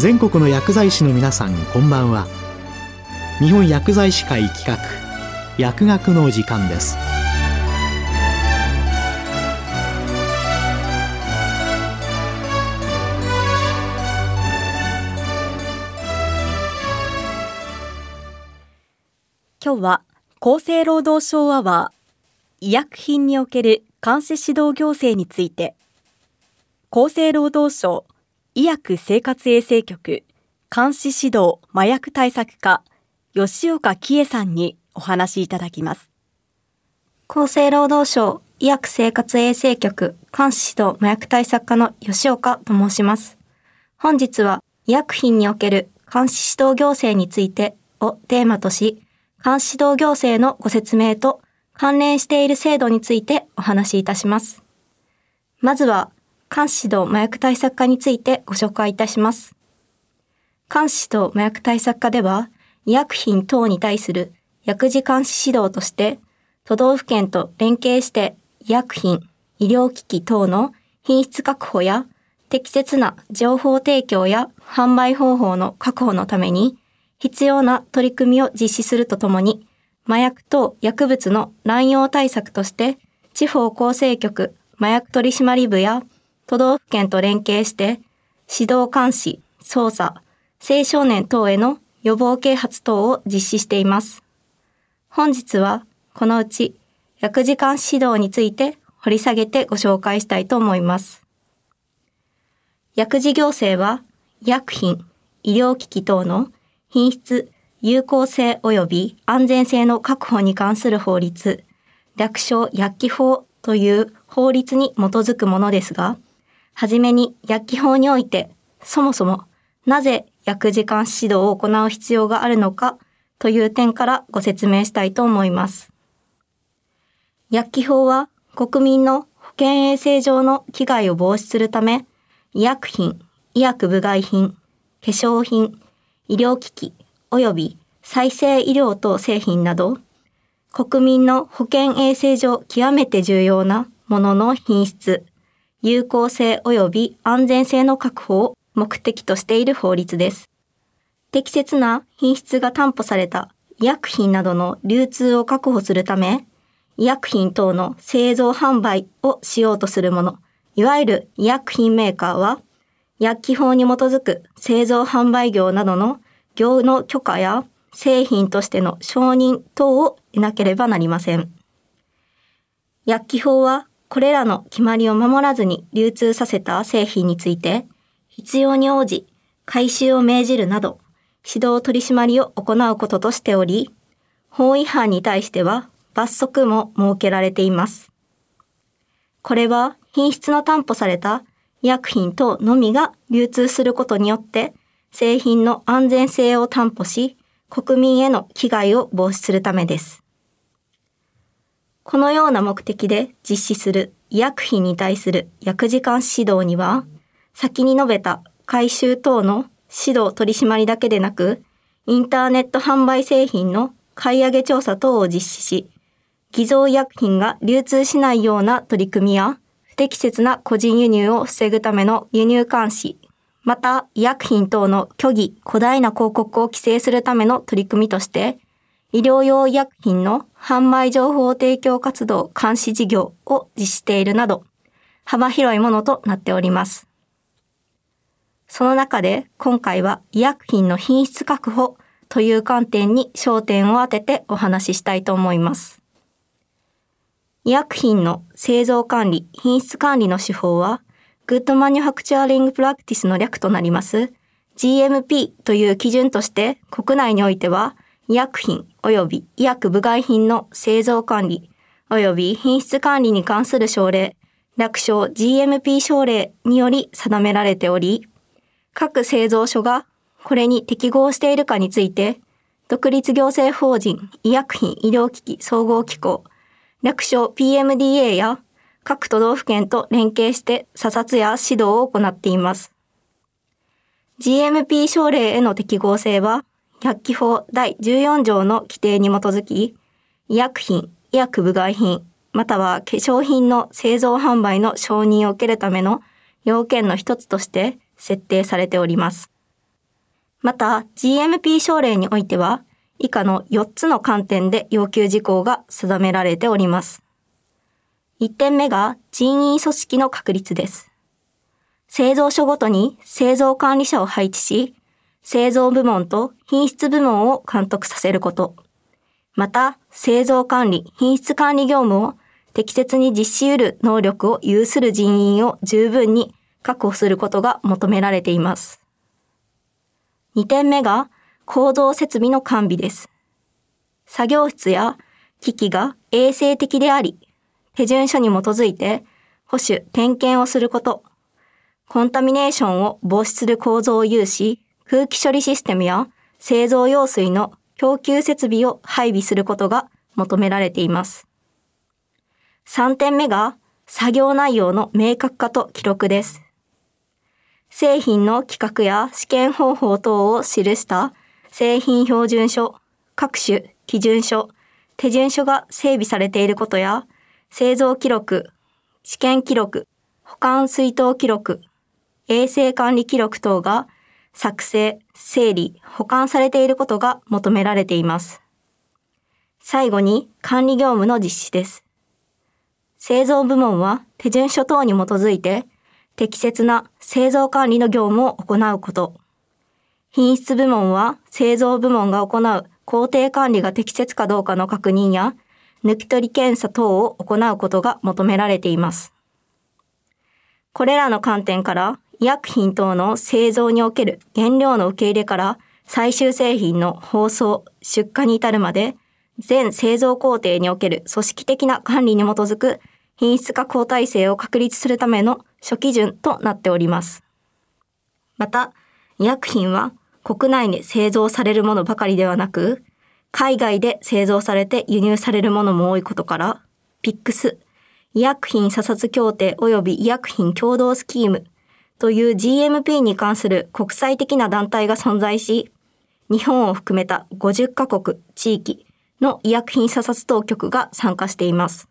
全国の薬剤師の皆さんこんばんは。日本薬剤師会企画薬学の時間です。今日は厚生労働省アワー医薬品における監視指導行政について厚生労働省医薬生活衛生局監視指導麻薬対策課吉岡喜恵さんにお話しいただきます厚生労働省医薬生活衛生局監視指導麻薬対策課の吉岡と申します本日は医薬品における監視指導行政についてをテーマとし監視指導行政のご説明と関連している制度についてお話しいたします。まずは、監視指導麻薬対策課についてご紹介いたします。監視指導麻薬対策課では、医薬品等に対する薬事監視指導として、都道府県と連携して医薬品、医療機器等の品質確保や適切な情報提供や販売方法の確保のために必要な取り組みを実施するとともに、麻薬等薬物の乱用対策として、地方構成局麻薬取締部や都道府県と連携して、指導監視、捜査、青少年等への予防啓発等を実施しています。本日はこのうち薬事監視指導について掘り下げてご紹介したいと思います。薬事行政は医薬品、医療機器等の品質、有効性及び安全性の確保に関する法律、略称薬機法という法律に基づくものですが、はじめに薬機法において、そもそもなぜ薬事監視指導を行う必要があるのかという点からご説明したいと思います。薬機法は国民の保健衛生上の危害を防止するため、医薬品、医薬部外品、化粧品、医療機器及び再生医療等製品など、国民の保健衛生上極めて重要なものの品質、有効性及び安全性の確保を目的としている法律です。適切な品質が担保された医薬品などの流通を確保するため、医薬品等の製造販売をしようとするもの、いわゆる医薬品メーカーは、薬機法に基づく製造販売業などの業の許可や製品としての承認等を得なければなりません。薬機法はこれらの決まりを守らずに流通させた製品について必要に応じ回収を命じるなど指導取締りを行うこととしており、法違反に対しては罰則も設けられています。これは品質の担保された医薬品等のみが流通することによって、製品の安全性を担保し、国民への危害を防止するためです。このような目的で実施する医薬品に対する薬事監視指導には、先に述べた回収等の指導取締りだけでなく、インターネット販売製品の買い上げ調査等を実施し、偽造医薬品が流通しないような取り組みや、不適切な個人輸入を防ぐための輸入監視、また医薬品等の虚偽、古代な広告を規制するための取り組みとして、医療用医薬品の販売情報提供活動監視事業を実施しているなど、幅広いものとなっております。その中で今回は医薬品の品質確保という観点に焦点を当ててお話ししたいと思います。医薬品の製造管理、品質管理の手法は、 Good Manufacturing Practice の略となります GMP という基準として国内においては医薬品及び医薬部外品の製造管理及び品質管理に関する省令、略称 GMP 省令により定められており、各製造所がこれに適合しているかについて、独立行政法人医薬品医療機器総合機構略称 PMDA や各都道府県と連携して査察や指導を行っています。GMP 省令への適合性は、薬機法第14条の規定に基づき、医薬品、医薬部外品、または化粧品の製造販売の承認を受けるための要件の一つとして設定されております。また GMP 省令においては以下の4つの観点で要求事項が定められております。1点目が人員組織の確立です。製造所ごとに製造管理者を配置し、製造部門と品質部門を監督させること。また、製造管理、品質管理業務を適切に実施得る能力を有する人員を十分に確保することが求められています。2点目が構造設備の完備です。作業室や機器が衛生的であり、手順書に基づいて保守、点検をすること、コンタミネーションを防止する構造を有し、空気処理システムや製造用水の供給設備を配備することが求められています。3点目が作業内容の明確化と記録です。製品の規格や試験方法等を記した製品標準書、各種基準書、手順書が整備されていることや、製造記録、試験記録、保管水筒記録、衛生管理記録等が作成、整理、保管されていることが求められています。最後に管理業務の実施です。製造部門は手順書等に基づいて適切な製造管理の業務を行うこと。品質部門は製造部門が行う工程管理が適切かどうかの確認や、抜き取り検査等を行うことが求められています。これらの観点から、医薬品等の製造における原料の受け入れから最終製品の包装、出荷に至るまで、全製造工程における組織的な管理に基づく品質確保体制を確立するための諸基準となっております。また、医薬品は国内で製造されるものばかりではなく、海外で製造されて輸入されるものも多いことから、ピックス、医薬品査察協定及び医薬品共同スキームという GMP に関する国際的な団体が存在し、日本を含めた50カ国、地域の医薬品査察当局が参加しています。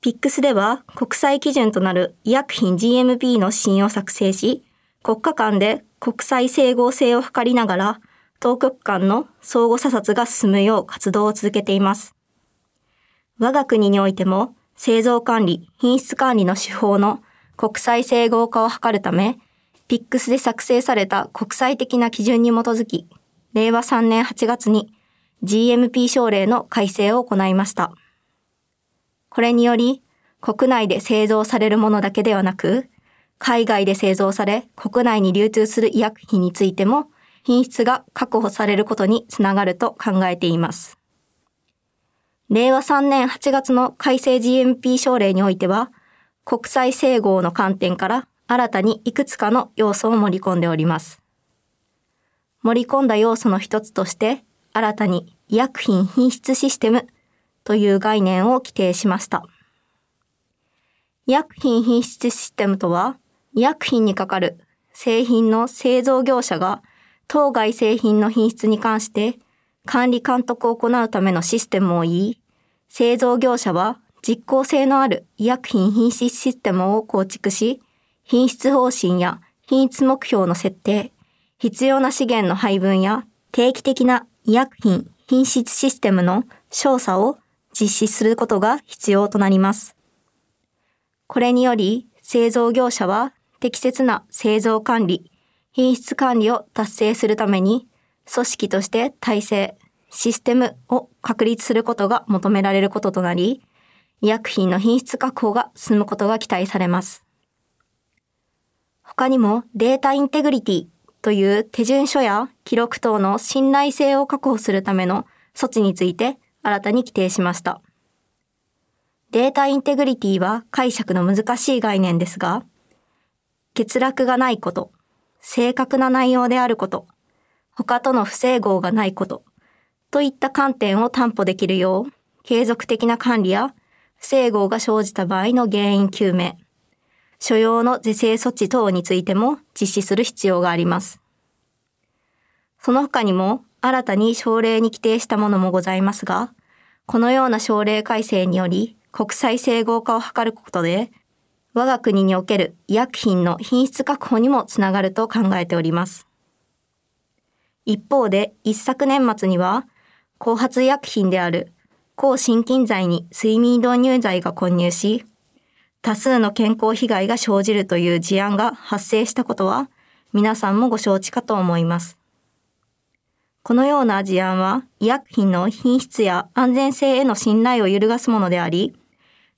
ピックスでは国際基準となる医薬品 GMP の指針を作成し、国家間で国際整合性を図りながら、当局間の相互査察が進むよう活動を続けています。我が国においても、製造管理、品質管理の手法の国際整合化を図るため、PIX で作成された国際的な基準に基づき、令和3年8月に GMP 省令の改正を行いました。これにより、国内で製造されるものだけではなく、海外で製造され国内に流通する医薬品についても品質が確保されることにつながると考えています。令和3年8月の改正 GMP 省令においては、国際整合の観点から新たにいくつかの要素を盛り込んでおります。盛り込んだ要素の一つとして、新たに医薬品品質システムという概念を規定しました。医薬品品質システムとは、医薬品にかかる製品の製造業者が当該製品の品質に関して管理監督を行うためのシステムを言い、製造業者は実効性のある医薬品品質システムを構築し、品質方針や品質目標の設定、必要な資源の配分や定期的な医薬品品質システムの調査を実施することが必要となります。これにより、製造業者は適切な製造管理、品質管理を達成するために、組織として体制、システムを確立することが求められることとなり、医薬品の品質確保が進むことが期待されます。他にもデータインテグリティという手順書や記録等の信頼性を確保するための措置について新たに規定しました。データインテグリティは解釈の難しい概念ですが、欠落がないこと、正確な内容であること、他との不整合がないこと、といった観点を担保できるよう、継続的な管理や整合が生じた場合の原因究明、所要の是正措置等についても実施する必要があります。その他にも新たに省令に規定したものもございますが、このような省令改正により国際整合化を図ることで我が国における医薬品の品質確保にもつながると考えております。一方で一昨年末には、後発医薬品である抗心筋剤に睡眠導入剤が混入し、多数の健康被害が生じるという事案が発生したことは、皆さんもご承知かと思います。このような事案は医薬品の品質や安全性への信頼を揺るがすものであり、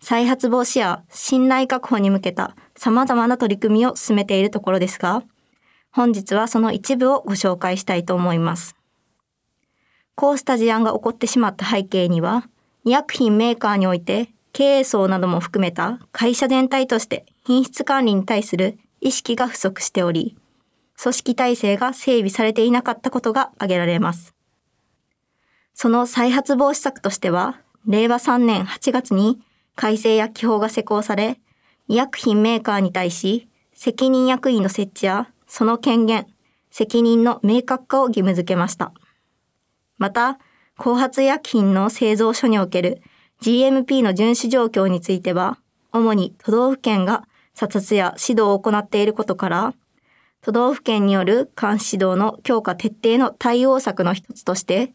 再発防止や信頼確保に向けた様々な取り組みを進めているところですが、本日はその一部をご紹介したいと思います。こうした事案が起こってしまった背景には、医薬品メーカーにおいて経営層なども含めた会社全体として品質管理に対する意識が不足しており、組織体制が整備されていなかったことが挙げられます。その再発防止策としては、令和3年8月に改正薬機法が施行され、医薬品メーカーに対し、責任役員の設置や、その権限、責任の明確化を義務付けました。また、後発医薬品の製造所における GMP の遵守状況については、主に都道府県が査察や指導を行っていることから、都道府県による監視指導の強化徹底の対応策の一つとして、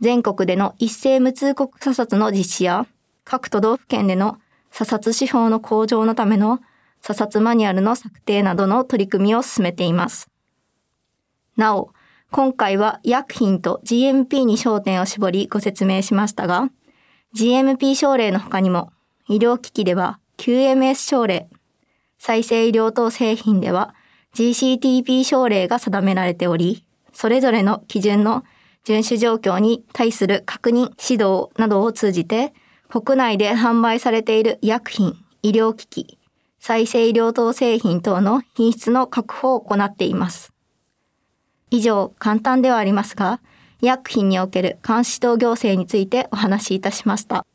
全国での一斉無通告査察の実施や、各都道府県での査察指標の向上のための査察マニュアルの策定などの取り組みを進めています。なお、今回は医薬品と GMP に焦点を絞りご説明しましたが、GMP 症例の他にも、医療機器では QMS 症例、再生医療等製品では GCTP 症例が定められており、それぞれの基準の遵守状況に対する確認、指導などを通じて、国内で販売されている医薬品、医療機器、再生医療等製品等の品質の確保を行っています。以上、簡単ではありますが、医薬品における監視等行政についてお話しいたしました。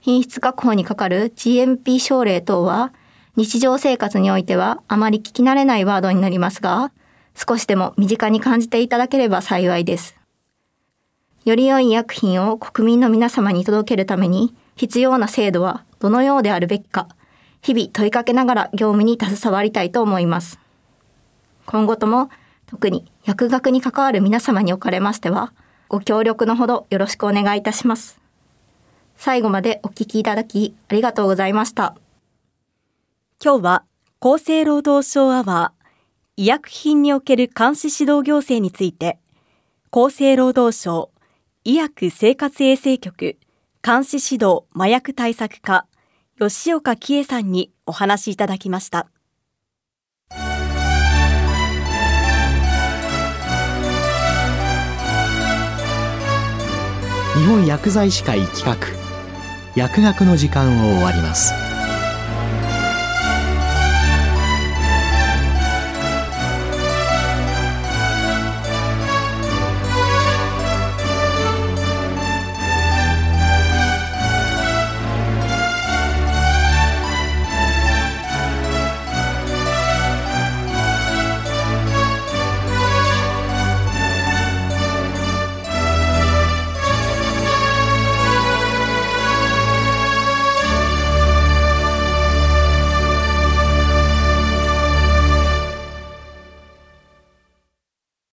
品質確保にかかる GMP 症例等は、日常生活においてはあまり聞き慣れないワードになりますが、少しでも身近に感じていただければ幸いです。より良い医薬品を国民の皆様に届けるために必要な制度はどのようであるべきか、日々問いかけながら業務に携わりたいと思います。今後とも特に薬学に関わる皆様におかれましては、ご協力のほどよろしくお願いいたします。最後までお聞きいただきありがとうございました。今日は厚生労働省アワー医薬品における監視指導行政について、厚生労働省医薬生活衛生局監視指導麻薬対策課吉岡喜恵さんにお話しいただきました。日本薬剤師会企画。薬学の時間を終わります。